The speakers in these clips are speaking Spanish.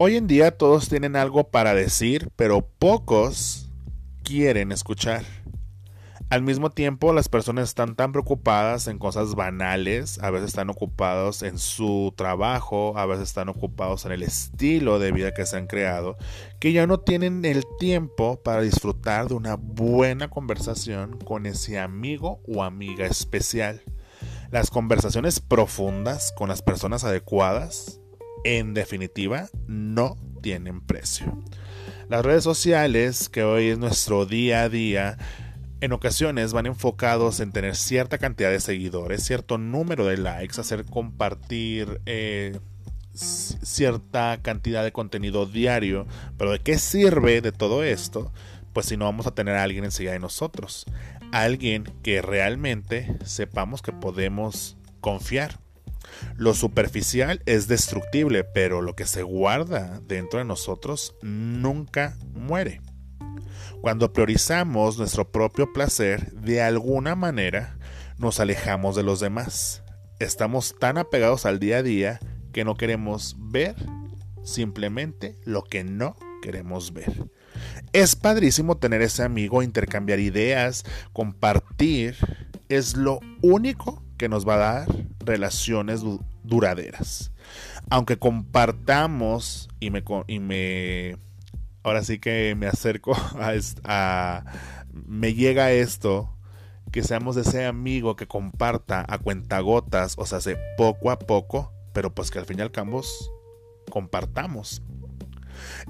Hoy en día todos tienen algo para decir, pero pocos quieren escuchar. Al mismo tiempo, las personas están tan preocupadas en cosas banales, a veces están ocupados en su trabajo, a veces están ocupados en el estilo de vida que se han creado, que ya no tienen el tiempo para disfrutar de una buena conversación con ese amigo o amiga especial. Las conversaciones profundas con las personas adecuadas en definitiva, no tienen precio. Las redes sociales, que hoy es nuestro día a día, en ocasiones van enfocados en tener cierta cantidad de seguidores, cierto número de likes, hacer compartir eh, cierta cantidad de contenido diario. Pero ¿de qué sirve de todo esto? Pues si no vamos a tener a alguien enseguida de nosotros. Alguien que realmente sepamos que podemos confiar. Lo superficial es destructible, pero lo que se guarda dentro de nosotros nunca muere. Cuando priorizamos nuestro propio placer, de alguna manera nos alejamos de los demás. Estamos tan apegados al día a día que no queremos ver simplemente lo que no queremos ver. Es padrísimo tener ese amigo, intercambiar ideas, compartir. Es lo único que nos va a dar relaciones duraderas. Aunque compartamos y me, y me ahora sí que me acerco a, a, me llega esto que seamos ese amigo que comparta a cuentagotas, o sea, hace poco a poco, pero pues que al fin y al cabo compartamos.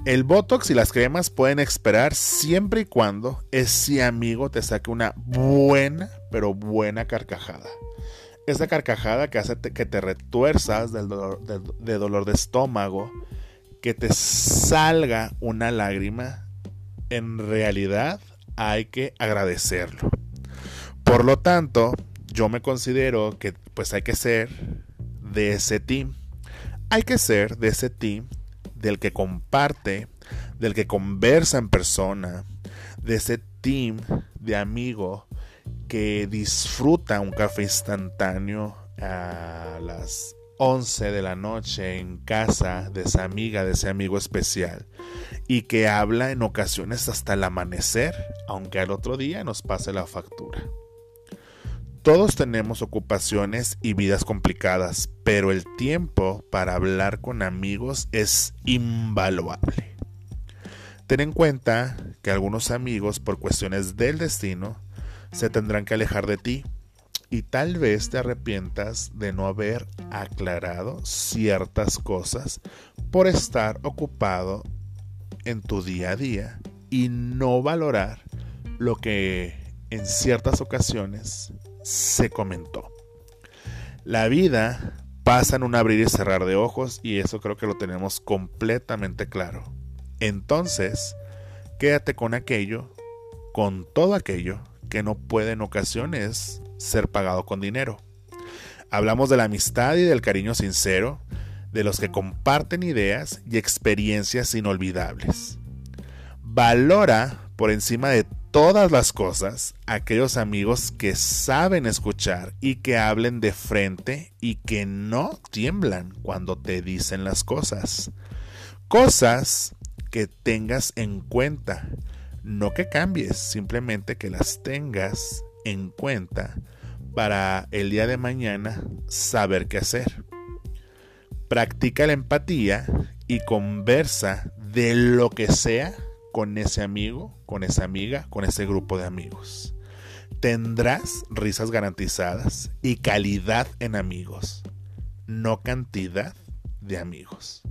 El Botox y las cremas pueden esperar siempre y cuando ese amigo te saque una buena, pero buena carcajada. Esa carcajada que hace que te retuerzas del dolor, de, dolor de estómago, que te salga una lágrima, en realidad hay que agradecerlo. Por lo tanto, yo me considero que pues hay que ser de ese team. Hay que ser de ese team del que comparte, del que conversa en persona, de ese team de amigo que disfruta un café instantáneo a las 11 de la noche en casa de esa amiga, de ese amigo especial, y que habla en ocasiones hasta el amanecer, aunque al otro día nos pase la factura. Todos tenemos ocupaciones y vidas complicadas, pero el tiempo para hablar con amigos es invaluable. Ten en cuenta que algunos amigos, por cuestiones del destino, se tendrán que alejar de ti y tal vez te arrepientas de no haber aclarado ciertas cosas por estar ocupado en tu día a día y no valorar lo que en ciertas ocasiones se comentó. La vida pasa en un abrir y cerrar de ojos y eso creo que lo tenemos completamente claro. Entonces, quédate con aquello, con todo aquello que no puede en ocasiones ser pagado con dinero. Hablamos de la amistad y del cariño sincero, de los que comparten ideas y experiencias inolvidables. Valora por encima de todas las cosas aquellos amigos que saben escuchar y que hablen de frente y que no tiemblan cuando te dicen las cosas. Cosas que tengas en cuenta no que cambies, simplemente que las tengas en cuenta para el día de mañana saber qué hacer. Practica la empatía y conversa de lo que sea con ese amigo, con esa amiga, con ese grupo de amigos. Tendrás risas garantizadas y calidad en amigos, no cantidad de amigos.